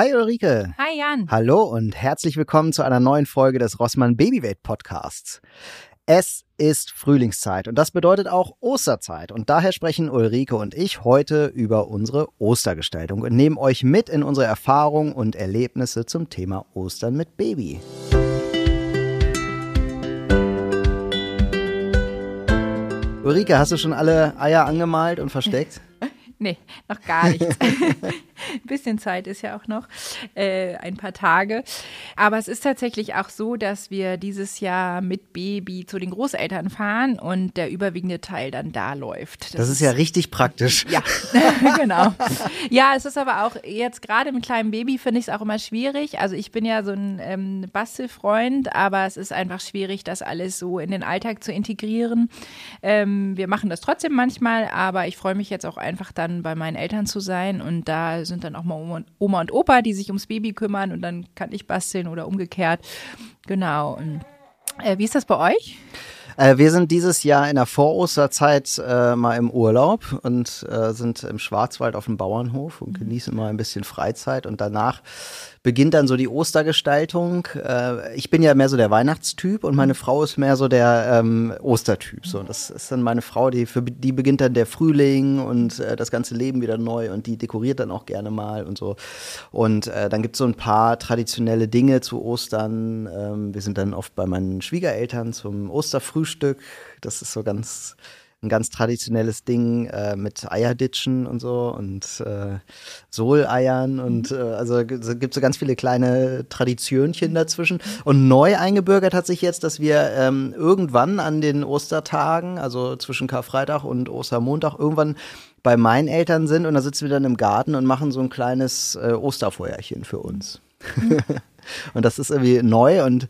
Hi Ulrike. Hi Jan. Hallo und herzlich willkommen zu einer neuen Folge des Rossmann Babywelt Podcasts. Es ist Frühlingszeit und das bedeutet auch Osterzeit. Und daher sprechen Ulrike und ich heute über unsere Ostergestaltung und nehmen euch mit in unsere Erfahrungen und Erlebnisse zum Thema Ostern mit Baby. Ulrike, hast du schon alle Eier angemalt und versteckt? Nee, noch gar nichts. ein bisschen Zeit ist ja auch noch, äh, ein paar Tage. Aber es ist tatsächlich auch so, dass wir dieses Jahr mit Baby zu den Großeltern fahren und der überwiegende Teil dann da läuft. Das, das ist ja richtig praktisch. Ja, genau. Ja, es ist aber auch jetzt gerade mit kleinem Baby finde ich es auch immer schwierig. Also ich bin ja so ein ähm, Bastelfreund, aber es ist einfach schwierig, das alles so in den Alltag zu integrieren. Ähm, wir machen das trotzdem manchmal, aber ich freue mich jetzt auch einfach dann bei meinen Eltern zu sein und da sind dann auch mal Oma und Opa, die sich ums Baby kümmern und dann kann ich basteln oder umgekehrt. Genau. Und, äh, wie ist das bei euch? Äh, wir sind dieses Jahr in der Vorosterzeit äh, mal im Urlaub und äh, sind im Schwarzwald auf dem Bauernhof und genießen mal ein bisschen Freizeit und danach beginnt dann so die Ostergestaltung. Äh, ich bin ja mehr so der Weihnachtstyp und meine Frau ist mehr so der ähm, Ostertyp. So, das ist dann meine Frau, die für die beginnt dann der Frühling und äh, das ganze Leben wieder neu und die dekoriert dann auch gerne mal und so. Und äh, dann gibt es so ein paar traditionelle Dinge zu Ostern. Ähm, wir sind dann oft bei meinen Schwiegereltern zum Osterfrühstück. Das ist so ganz ein ganz traditionelles Ding äh, mit Eierditschen und so und äh, Soleiern und äh, also gibt so ganz viele kleine Traditionchen dazwischen. Und neu eingebürgert hat sich jetzt, dass wir ähm, irgendwann an den Ostertagen, also zwischen Karfreitag und Ostermontag, irgendwann bei meinen Eltern sind und da sitzen wir dann im Garten und machen so ein kleines äh, Osterfeuerchen für uns. Mhm. und das ist irgendwie neu und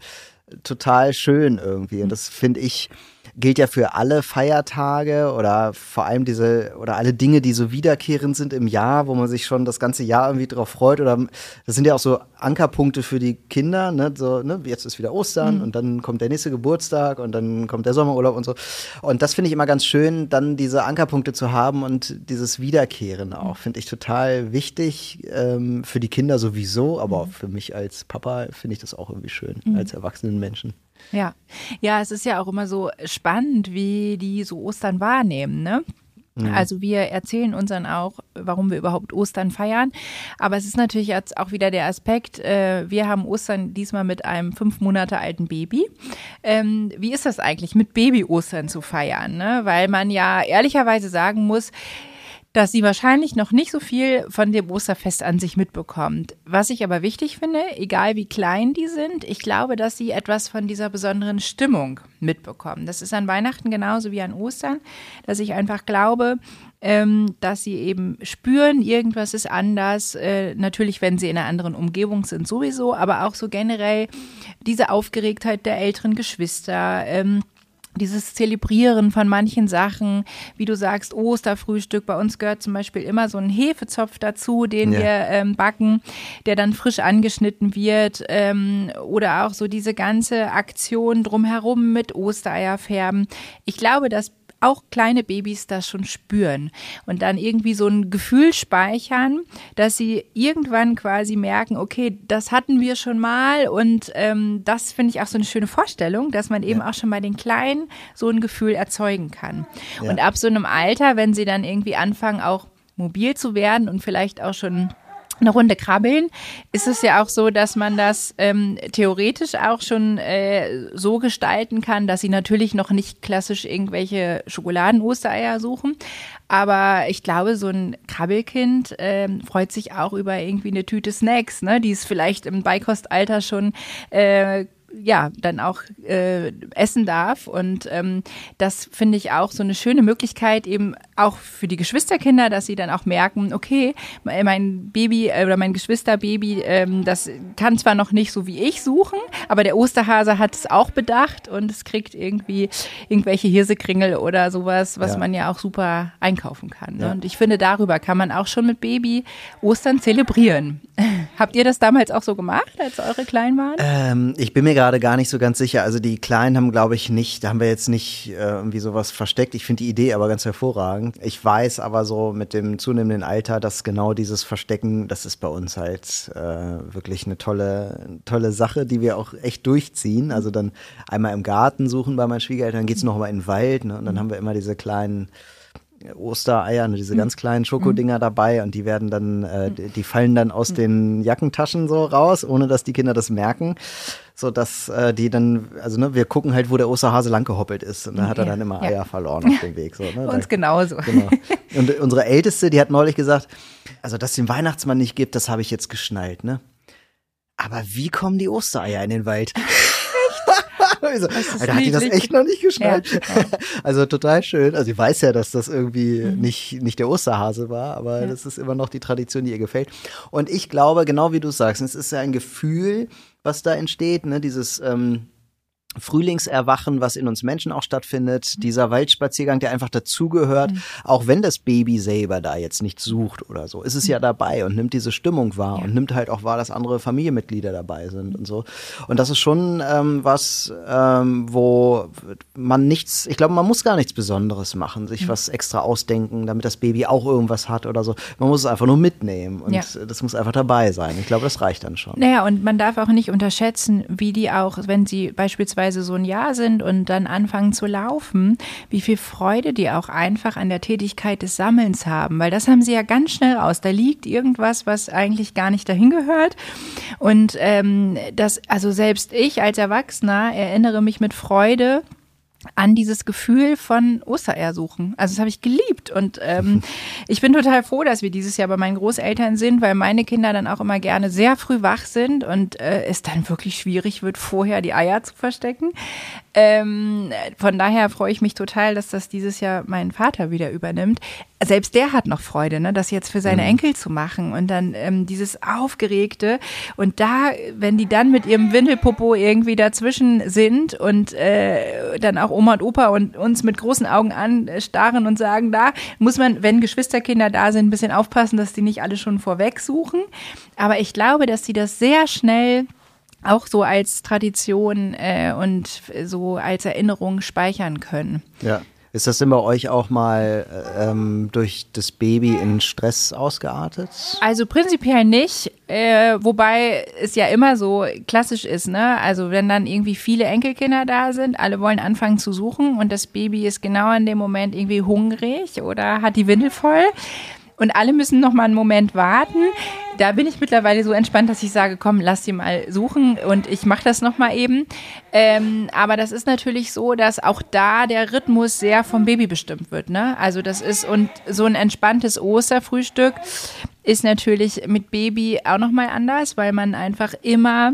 total schön irgendwie. Und das finde ich gilt ja für alle Feiertage oder vor allem diese oder alle Dinge, die so wiederkehrend sind im Jahr, wo man sich schon das ganze Jahr irgendwie drauf freut. Oder das sind ja auch so Ankerpunkte für die Kinder, ne? So, ne? Jetzt ist wieder Ostern mhm. und dann kommt der nächste Geburtstag und dann kommt der Sommerurlaub und so. Und das finde ich immer ganz schön, dann diese Ankerpunkte zu haben und dieses Wiederkehren auch, mhm. finde ich total wichtig ähm, für die Kinder sowieso, aber auch für mich als Papa finde ich das auch irgendwie schön, mhm. als erwachsenen Menschen. Ja, ja, es ist ja auch immer so spannend, wie die so Ostern wahrnehmen, ne? Mhm. Also wir erzählen uns dann auch, warum wir überhaupt Ostern feiern. Aber es ist natürlich jetzt auch wieder der Aspekt, äh, wir haben Ostern diesmal mit einem fünf Monate alten Baby. Ähm, wie ist das eigentlich, mit Baby-Ostern zu feiern? Ne? Weil man ja ehrlicherweise sagen muss, dass sie wahrscheinlich noch nicht so viel von dem Osterfest an sich mitbekommt. Was ich aber wichtig finde, egal wie klein die sind, ich glaube, dass sie etwas von dieser besonderen Stimmung mitbekommen. Das ist an Weihnachten genauso wie an Ostern, dass ich einfach glaube, ähm, dass sie eben spüren, irgendwas ist anders. Äh, natürlich, wenn sie in einer anderen Umgebung sind, sowieso, aber auch so generell diese Aufgeregtheit der älteren Geschwister. Ähm, dieses Zelebrieren von manchen Sachen, wie du sagst, Osterfrühstück. Bei uns gehört zum Beispiel immer so ein Hefezopf dazu, den ja. wir ähm, backen, der dann frisch angeschnitten wird. Ähm, oder auch so diese ganze Aktion drumherum mit Ostereierfärben. Ich glaube, dass auch kleine Babys das schon spüren und dann irgendwie so ein Gefühl speichern, dass sie irgendwann quasi merken, okay, das hatten wir schon mal und ähm, das finde ich auch so eine schöne Vorstellung, dass man eben ja. auch schon bei den Kleinen so ein Gefühl erzeugen kann. Ja. Und ab so einem Alter, wenn sie dann irgendwie anfangen, auch mobil zu werden und vielleicht auch schon eine Runde krabbeln, ist es ja auch so, dass man das ähm, theoretisch auch schon äh, so gestalten kann, dass sie natürlich noch nicht klassisch irgendwelche Schokoladen-Ostereier suchen. Aber ich glaube, so ein Krabbelkind ähm, freut sich auch über irgendwie eine Tüte Snacks, ne, die es vielleicht im Beikostalter schon äh, ja, dann auch äh, essen darf. Und ähm, das finde ich auch so eine schöne Möglichkeit, eben auch für die Geschwisterkinder, dass sie dann auch merken, okay, mein Baby äh, oder mein Geschwisterbaby, ähm, das kann zwar noch nicht so wie ich suchen, aber der Osterhase hat es auch bedacht und es kriegt irgendwie irgendwelche Hirsekringel oder sowas, was ja. man ja auch super einkaufen kann. Ne? Ja. Und ich finde, darüber kann man auch schon mit Baby Ostern zelebrieren. Habt ihr das damals auch so gemacht, als eure Kleinen waren? Ähm, ich bin mir gerade gar nicht so ganz sicher. Also die Kleinen haben, glaube ich, nicht, da haben wir jetzt nicht äh, irgendwie sowas versteckt. Ich finde die Idee aber ganz hervorragend. Ich weiß aber so mit dem zunehmenden Alter, dass genau dieses Verstecken, das ist bei uns halt äh, wirklich eine tolle, tolle Sache, die wir auch echt durchziehen. Also dann einmal im Garten suchen bei meinen Schwiegereltern, dann geht's noch mal in den Wald ne? und dann haben wir immer diese kleinen Ostereier, ne, diese ganz kleinen Schokodinger dabei und die werden dann, äh, die, die fallen dann aus den Jackentaschen so raus, ohne dass die Kinder das merken, so dass äh, die dann, also ne, wir gucken halt, wo der Osterhase langgehoppelt ist und da hat er dann immer Eier verloren auf dem Weg. So, ne? Uns genauso. Genau. Und unsere Älteste, die hat neulich gesagt, also dass es den Weihnachtsmann nicht gibt, das habe ich jetzt geschnallt, ne? Aber wie kommen die Ostereier in den Wald? So, Alter, hat die das echt noch nicht geschnallt? Ja. Also total schön. Also ich weiß ja, dass das irgendwie mhm. nicht, nicht der Osterhase war, aber ja. das ist immer noch die Tradition, die ihr gefällt. Und ich glaube, genau wie du sagst, es ist ja ein Gefühl, was da entsteht, ne, dieses, ähm, Frühlingserwachen, was in uns Menschen auch stattfindet, mhm. dieser Waldspaziergang, der einfach dazugehört, mhm. auch wenn das Baby selber da jetzt nichts sucht oder so, ist es ja mhm. dabei und nimmt diese Stimmung wahr ja. und nimmt halt auch wahr, dass andere Familienmitglieder dabei sind und so. Und das ist schon ähm, was, ähm, wo man nichts, ich glaube, man muss gar nichts Besonderes machen, sich was extra ausdenken, damit das Baby auch irgendwas hat oder so. Man muss es einfach nur mitnehmen und ja. das muss einfach dabei sein. Ich glaube, das reicht dann schon. Naja, und man darf auch nicht unterschätzen, wie die auch, wenn sie beispielsweise beispielsweise so ein Jahr sind und dann anfangen zu laufen, wie viel Freude die auch einfach an der Tätigkeit des Sammelns haben, weil das haben sie ja ganz schnell raus. Da liegt irgendwas, was eigentlich gar nicht dahin gehört. Und ähm, das, also selbst ich als Erwachsener erinnere mich mit Freude an dieses Gefühl von Ostereier suchen. Also das habe ich geliebt und ähm, ich bin total froh, dass wir dieses Jahr bei meinen Großeltern sind, weil meine Kinder dann auch immer gerne sehr früh wach sind und äh, es dann wirklich schwierig wird, vorher die Eier zu verstecken. Ähm, von daher freue ich mich total, dass das dieses Jahr mein Vater wieder übernimmt. Selbst der hat noch Freude, ne, das jetzt für seine mhm. Enkel zu machen und dann ähm, dieses Aufgeregte und da, wenn die dann mit ihrem Windelpopo irgendwie dazwischen sind und äh, dann auch Oma und Opa und uns mit großen Augen anstarren und sagen, da muss man, wenn Geschwisterkinder da sind, ein bisschen aufpassen, dass die nicht alle schon vorweg suchen. Aber ich glaube, dass sie das sehr schnell auch so als Tradition äh, und so als Erinnerung speichern können. Ja. Ist das denn bei euch auch mal ähm, durch das Baby in Stress ausgeartet? Also prinzipiell nicht, äh, wobei es ja immer so klassisch ist, ne? Also wenn dann irgendwie viele Enkelkinder da sind, alle wollen anfangen zu suchen und das Baby ist genau in dem Moment irgendwie hungrig oder hat die Windel voll, und alle müssen noch mal einen Moment warten. Da bin ich mittlerweile so entspannt, dass ich sage, komm, lass sie mal suchen und ich mache das noch mal eben. Ähm, aber das ist natürlich so, dass auch da der Rhythmus sehr vom Baby bestimmt wird. Ne? Also das ist und so ein entspanntes Osterfrühstück ist natürlich mit Baby auch noch mal anders, weil man einfach immer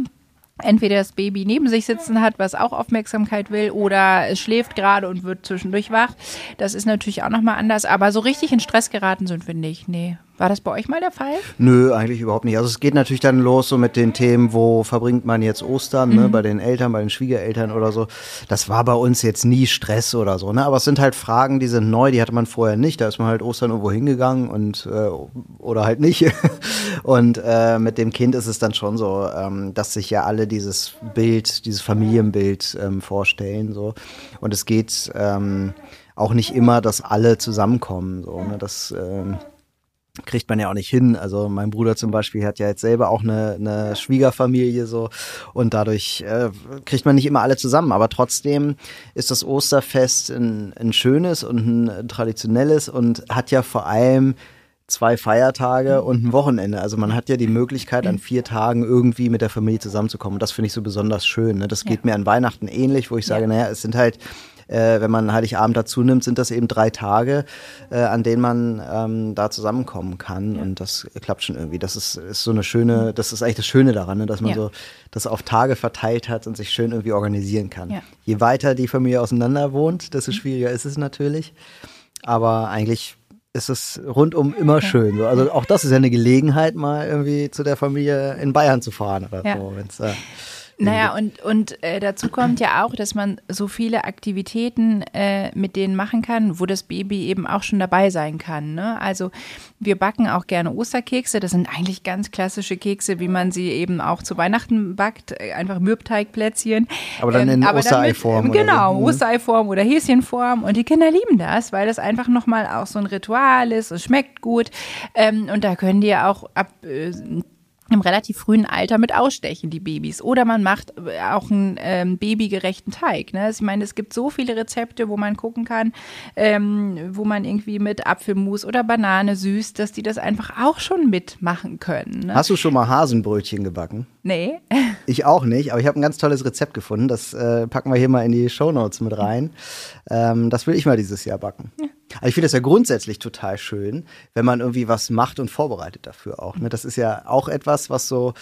entweder das Baby neben sich sitzen hat, was auch Aufmerksamkeit will, oder es schläft gerade und wird zwischendurch wach. Das ist natürlich auch nochmal anders, aber so richtig in Stress geraten sind wir nicht. Nee. War das bei euch mal der Fall? Nö, eigentlich überhaupt nicht. Also es geht natürlich dann los so mit den Themen, wo verbringt man jetzt Ostern, ne, mhm. ne, bei den Eltern, bei den Schwiegereltern oder so. Das war bei uns jetzt nie Stress oder so, ne? Aber es sind halt Fragen, die sind neu, die hatte man vorher nicht. Da ist man halt Ostern irgendwo hingegangen und äh, oder halt nicht. und äh, mit dem Kind ist es dann schon so, ähm, dass sich ja alle dieses Bild, dieses Familienbild ähm, vorstellen. so. Und es geht ähm, auch nicht immer, dass alle zusammenkommen. So, ne? Das ähm, kriegt man ja auch nicht hin. Also mein Bruder zum Beispiel hat ja jetzt selber auch eine, eine Schwiegerfamilie so und dadurch äh, kriegt man nicht immer alle zusammen. Aber trotzdem ist das Osterfest ein, ein schönes und ein traditionelles und hat ja vor allem zwei Feiertage und ein Wochenende. Also man hat ja die Möglichkeit, an vier Tagen irgendwie mit der Familie zusammenzukommen. Und das finde ich so besonders schön. Ne? Das geht ja. mir an Weihnachten ähnlich, wo ich sage, ja. naja, es sind halt äh, wenn man Heiligabend dazu nimmt, sind das eben drei Tage, äh, an denen man ähm, da zusammenkommen kann. Ja. Und das klappt schon irgendwie. Das ist, ist so eine schöne, das ist eigentlich das Schöne daran, ne? dass man ja. so das auf Tage verteilt hat und sich schön irgendwie organisieren kann. Ja. Je weiter die Familie auseinander wohnt, desto mhm. schwieriger ist es natürlich. Aber eigentlich ist es rundum immer schön. Also auch das ist ja eine Gelegenheit, mal irgendwie zu der Familie in Bayern zu fahren oder so. Wenn's, äh, Naja, und, und äh, dazu kommt ja auch, dass man so viele Aktivitäten äh, mit denen machen kann, wo das Baby eben auch schon dabei sein kann. Ne? Also wir backen auch gerne Osterkekse. Das sind eigentlich ganz klassische Kekse, wie man sie eben auch zu Weihnachten backt. Äh, einfach Mürbteigplätzchen. Aber dann in ähm, Ostereiform. Genau, so. Mhm. Ostereiform oder Häschenform. Und die Kinder lieben das, weil das einfach nochmal auch so ein Ritual ist. Es schmeckt gut. Ähm, und da können die auch ab äh, im relativ frühen Alter mit ausstechen, die Babys. Oder man macht äh, auch einen ähm, babygerechten Teig. Ne? Ich meine, es gibt so viele Rezepte, wo man gucken kann, ähm, wo man irgendwie mit Apfelmus oder Banane süßt, dass die das einfach auch schon mitmachen können. Ne? Hast du schon mal Hasenbrötchen gebacken? Nee. Ich auch nicht, aber ich habe ein ganz tolles Rezept gefunden. Das äh, packen wir hier mal in die Show Notes mit rein. Ähm, das will ich mal dieses Jahr backen. Ja. Also ich finde das ja grundsätzlich total schön, wenn man irgendwie was macht und vorbereitet dafür auch. Ne? Das ist ja auch etwas, was so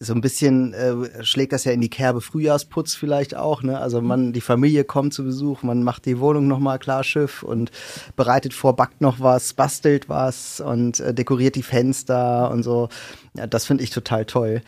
so ein bisschen äh, schlägt das ja in die Kerbe Frühjahrsputz vielleicht auch. Ne? Also man, die Familie kommt zu Besuch, man macht die Wohnung nochmal klar Schiff und bereitet vor, backt noch was, bastelt was und äh, dekoriert die Fenster und so. Ja, das finde ich total toll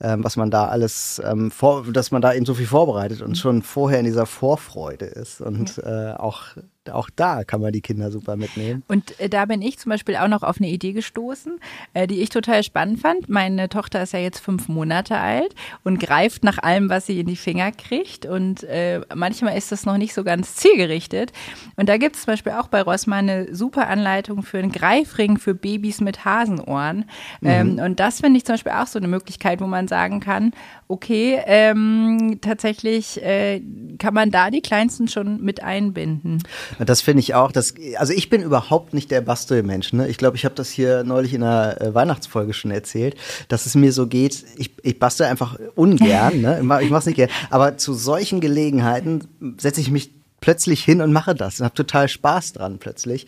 ähm, was man da alles, ähm, vor, dass man da eben so viel vorbereitet und schon vorher in dieser Vorfreude ist und äh, auch auch da kann man die Kinder super mitnehmen. Und äh, da bin ich zum Beispiel auch noch auf eine Idee gestoßen, äh, die ich total spannend fand. Meine Tochter ist ja jetzt fünf Monate alt und greift nach allem, was sie in die Finger kriegt. Und äh, manchmal ist das noch nicht so ganz zielgerichtet. Und da gibt es zum Beispiel auch bei Rossmann eine super Anleitung für einen Greifring für Babys mit Hasenohren. Mhm. Ähm, und das finde ich zum Beispiel auch so eine Möglichkeit, wo man sagen kann, okay, ähm, tatsächlich äh, kann man da die Kleinsten schon mit einbinden. Das finde ich auch. Das, also ich bin überhaupt nicht der Bastelmensch. Ne? Ich glaube, ich habe das hier neulich in einer äh, Weihnachtsfolge schon erzählt, dass es mir so geht. Ich, ich bastel einfach ungern. ne? Ich mache es nicht gern. Aber zu solchen Gelegenheiten setze ich mich plötzlich hin und mache das und habe total Spaß dran plötzlich.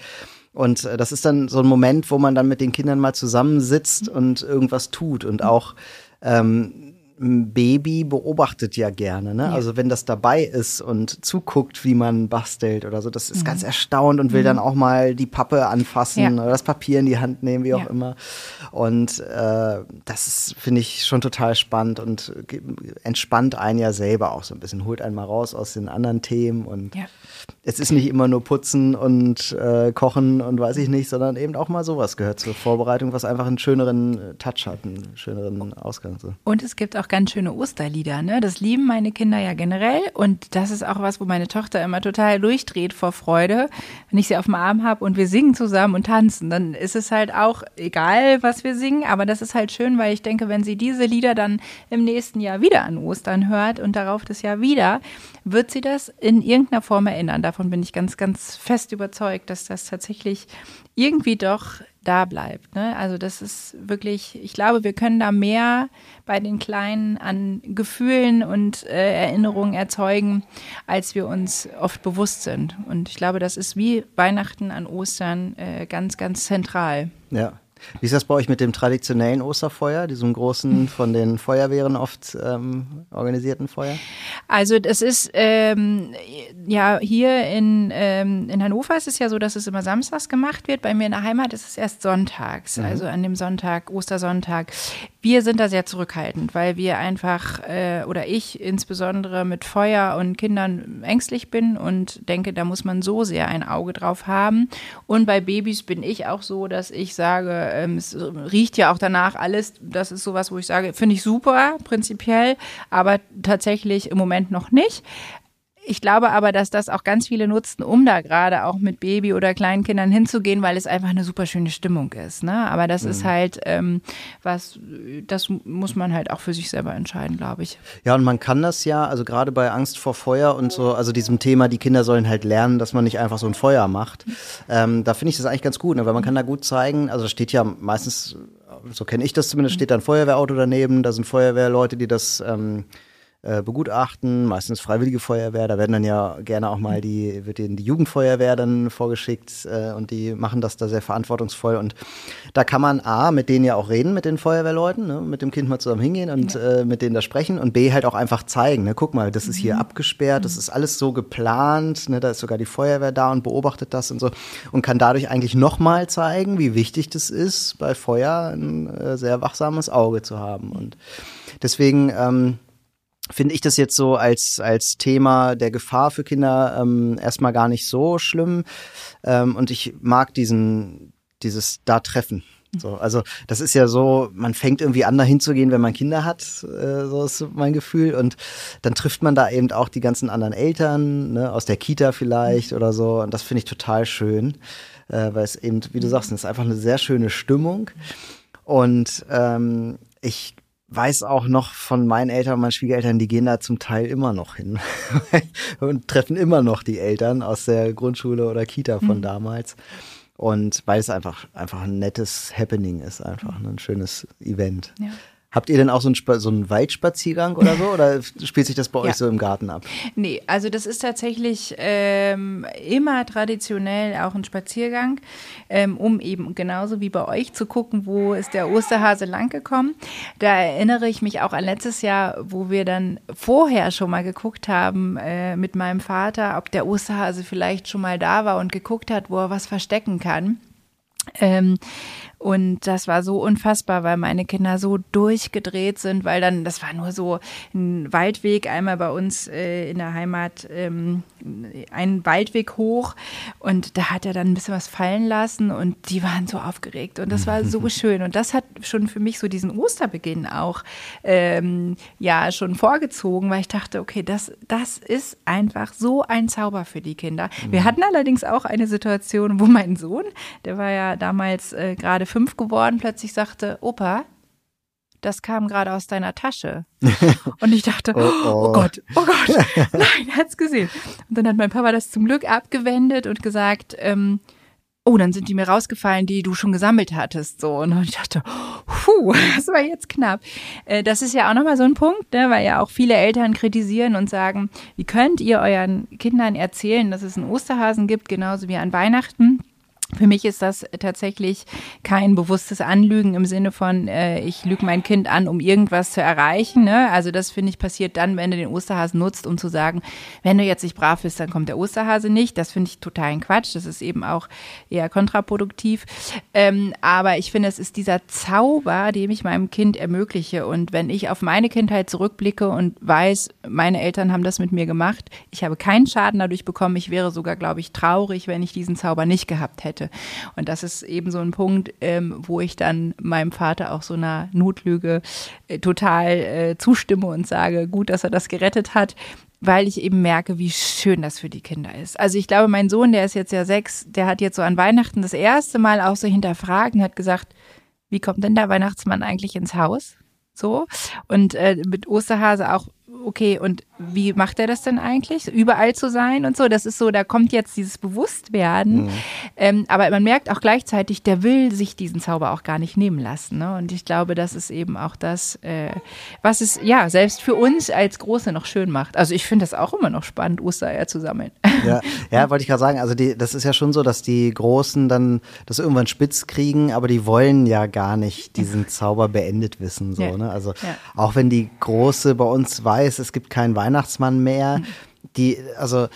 Und äh, das ist dann so ein Moment, wo man dann mit den Kindern mal zusammensitzt und irgendwas tut und auch ähm, ein Baby beobachtet ja gerne, ne? Ja. Also wenn das dabei ist und zuguckt, wie man bastelt oder so, das ist mhm. ganz erstaunt und will mhm. dann auch mal die Pappe anfassen ja. oder das Papier in die Hand nehmen, wie auch ja. immer. Und äh, das finde ich, schon total spannend und entspannt einen ja selber auch so ein bisschen, holt einen mal raus aus den anderen Themen und es ist nicht immer nur putzen und äh, kochen und weiß ich nicht, sondern eben auch mal sowas gehört zur Vorbereitung, was einfach einen schöneren äh, Touch hat, einen schöneren Ausgang. So. Und es gibt auch ganz schöne Osterlieder, ne? Das lieben meine Kinder ja generell und das ist auch was, wo meine Tochter immer total durchdreht vor Freude, wenn ich sie auf dem Arm habe und wir singen zusammen und tanzen, dann ist es halt auch egal, was wir singen, aber das ist halt schön, weil ich denke, wenn sie diese Lieder dann im nächsten Jahr wieder an Ostern hört und darauf das Jahr wieder, wird sie das in irgendeiner Form erinnern. Davon bin ich ganz, ganz fest überzeugt, dass das tatsächlich irgendwie doch da bleibt. Ne? Also das ist wirklich, ich glaube, wir können da mehr bei den Kleinen an Gefühlen und äh, Erinnerungen erzeugen, als wir uns oft bewusst sind. Und ich glaube, das ist wie Weihnachten an Ostern äh, ganz, ganz zentral. Ja. Wie ist das bei euch mit dem traditionellen Osterfeuer, diesem großen, von den Feuerwehren oft ähm, organisierten Feuer? Also das ist ähm, ja hier in, ähm, in Hannover ist es ja so, dass es immer samstags gemacht wird. Bei mir in der Heimat ist es erst sonntags, mhm. also an dem Sonntag, Ostersonntag. Wir sind da sehr zurückhaltend, weil wir einfach äh, oder ich insbesondere mit Feuer und Kindern ängstlich bin und denke, da muss man so sehr ein Auge drauf haben. Und bei Babys bin ich auch so, dass ich sage, ähm, es riecht ja auch danach alles. Das ist sowas, wo ich sage, finde ich super, prinzipiell, aber tatsächlich im Moment noch nicht. Ich glaube aber, dass das auch ganz viele nutzen, um da gerade auch mit Baby oder kleinen Kindern hinzugehen, weil es einfach eine super schöne Stimmung ist. Ne? Aber das mhm. ist halt ähm, was, das muss man halt auch für sich selber entscheiden, glaube ich. Ja, und man kann das ja, also gerade bei Angst vor Feuer und so, also diesem Thema, die Kinder sollen halt lernen, dass man nicht einfach so ein Feuer macht. Ähm, da finde ich das eigentlich ganz gut, ne? weil man kann da gut zeigen, also da steht ja meistens, so kenne ich das zumindest, steht da ein Feuerwehrauto daneben, da sind Feuerwehrleute, die das ähm, äh, begutachten, meistens Freiwillige Feuerwehr. Da werden dann ja gerne auch mal die, wird denen die Jugendfeuerwehr dann vorgeschickt äh, und die machen das da sehr verantwortungsvoll. Und da kann man A, mit denen ja auch reden, mit den Feuerwehrleuten, ne, mit dem Kind mal zusammen hingehen und ja. äh, mit denen da sprechen und B, halt auch einfach zeigen, ne, guck mal, das ist hier mhm. abgesperrt, das mhm. ist alles so geplant, ne, da ist sogar die Feuerwehr da und beobachtet das und so und kann dadurch eigentlich nochmal zeigen, wie wichtig das ist, bei Feuer ein äh, sehr wachsames Auge zu haben. Und deswegen, ähm, finde ich das jetzt so als, als Thema der Gefahr für Kinder ähm, erstmal gar nicht so schlimm. Ähm, und ich mag diesen, dieses da Treffen. So, also das ist ja so, man fängt irgendwie an, dahin zu gehen, wenn man Kinder hat, äh, so ist mein Gefühl. Und dann trifft man da eben auch die ganzen anderen Eltern, ne, aus der Kita vielleicht oder so. Und das finde ich total schön, äh, weil es eben, wie du sagst, es ist einfach eine sehr schöne Stimmung. Und ähm, ich weiß auch noch von meinen Eltern und meinen Schwiegereltern, die gehen da zum Teil immer noch hin und treffen immer noch die Eltern aus der Grundschule oder Kita von mhm. damals. Und weil es einfach, einfach ein nettes Happening ist, einfach ein schönes Event. Ja. Habt ihr denn auch so einen, so einen Waldspaziergang oder so? Oder spielt sich das bei euch so im Garten ab? Nee, also das ist tatsächlich ähm, immer traditionell auch ein Spaziergang, ähm, um eben genauso wie bei euch zu gucken, wo ist der Osterhase langgekommen. Da erinnere ich mich auch an letztes Jahr, wo wir dann vorher schon mal geguckt haben äh, mit meinem Vater, ob der Osterhase vielleicht schon mal da war und geguckt hat, wo er was verstecken kann. Ähm, und das war so unfassbar, weil meine Kinder so durchgedreht sind, weil dann, das war nur so ein Waldweg, einmal bei uns äh, in der Heimat, ähm, einen Waldweg hoch. Und da hat er dann ein bisschen was fallen lassen und die waren so aufgeregt. Und das war so schön. Und das hat schon für mich so diesen Osterbeginn auch ähm, ja schon vorgezogen, weil ich dachte, okay, das, das ist einfach so ein Zauber für die Kinder. Wir mhm. hatten allerdings auch eine Situation, wo mein Sohn, der war ja damals äh, gerade fünf geworden, plötzlich sagte, Opa, das kam gerade aus deiner Tasche. Und ich dachte, oh, oh. oh Gott, oh Gott, nein, er hat's gesehen. Und dann hat mein Papa das zum Glück abgewendet und gesagt, ähm, oh, dann sind die mir rausgefallen, die du schon gesammelt hattest. So. Und ich dachte, puh, das war jetzt knapp. Äh, das ist ja auch nochmal so ein Punkt, ne, weil ja auch viele Eltern kritisieren und sagen, wie könnt ihr euren Kindern erzählen, dass es einen Osterhasen gibt, genauso wie an Weihnachten? Für mich ist das tatsächlich kein bewusstes Anlügen im Sinne von, äh, ich lüge mein Kind an, um irgendwas zu erreichen. Ne? Also das finde ich passiert dann, wenn du den Osterhasen nutzt, um zu sagen, wenn du jetzt nicht brav bist, dann kommt der Osterhase nicht. Das finde ich totalen Quatsch. Das ist eben auch eher kontraproduktiv. Ähm, aber ich finde, es ist dieser Zauber, den ich meinem Kind ermögliche. Und wenn ich auf meine Kindheit zurückblicke und weiß, meine Eltern haben das mit mir gemacht, ich habe keinen Schaden dadurch bekommen. Ich wäre sogar, glaube ich, traurig, wenn ich diesen Zauber nicht gehabt hätte möchte. Und das ist eben so ein Punkt, ähm, wo ich dann meinem Vater auch so einer Notlüge äh, total äh, zustimme und sage, gut, dass er das gerettet hat weil ich eben merke, wie schön das für die Kinder ist. Also ich glaube, mein Sohn, der ist jetzt ja sechs, der hat jetzt so an Weihnachten das erste Mal auch so hinterfragt und hat gesagt, wie kommt denn der Weihnachtsmann eigentlich ins Haus? So. Und äh, mit Osterhase auch okay, und wie macht er das denn eigentlich? Überall zu sein und so, das ist so, da kommt jetzt dieses Bewusstwerden. Mhm. Ähm, aber man merkt auch gleichzeitig, der will sich diesen Zauber auch gar nicht nehmen lassen. Ne? Und ich glaube, das ist eben auch das, äh, was es ja selbst für uns als Große noch schön macht. Also ich finde das auch immer noch spannend, Ostereier zu sammeln. Ja, ja wollte ich gerade sagen, also die, das ist ja schon so, dass die Großen dann das irgendwann spitz kriegen, aber die wollen ja gar nicht diesen Zauber beendet wissen. So, ja. ne? Also ja. auch wenn die Große bei uns weiß, weiß, es gibt keinen Weihnachtsmann mehr. Die, also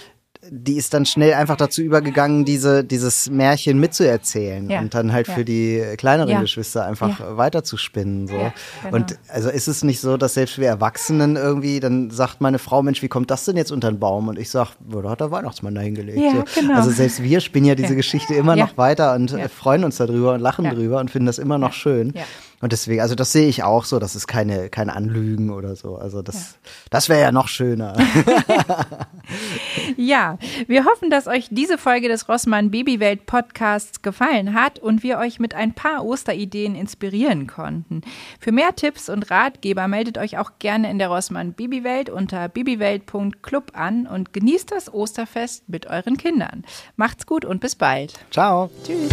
die ist dann schnell einfach dazu übergegangen, diese, dieses Märchen mitzuerzählen ja. und dann halt ja. für die kleineren ja. Geschwister einfach weiterzuspinnen. So. Genau. Und also ist es nicht so, dass selbst wir Erwachsenen irgendwie, dann sagt meine Frau, Mensch, wie kommt das denn jetzt unter den Baum? Und ich sag, da hat der Weihnachtsmann da hingelegt. So. Genau. Also selbst wir spinnen ja diese Geschichte immer noch weiter und freuen uns darüber und lachen drüber und finden das immer noch schön. Und deswegen, also das sehe ich auch so, das ist keine, kein Anlügen oder so. Also das, ja. das wäre ja noch schöner. ja, wir hoffen, dass euch diese Folge des Rossmann Babywelt Podcasts gefallen hat und wir euch mit ein paar Osterideen inspirieren konnten. Für mehr Tipps und Ratgeber meldet euch auch gerne in der Rossmann Babywelt unter babywelt.club an und genießt das Osterfest mit euren Kindern. Macht's gut und bis bald. Ciao. Tschüss.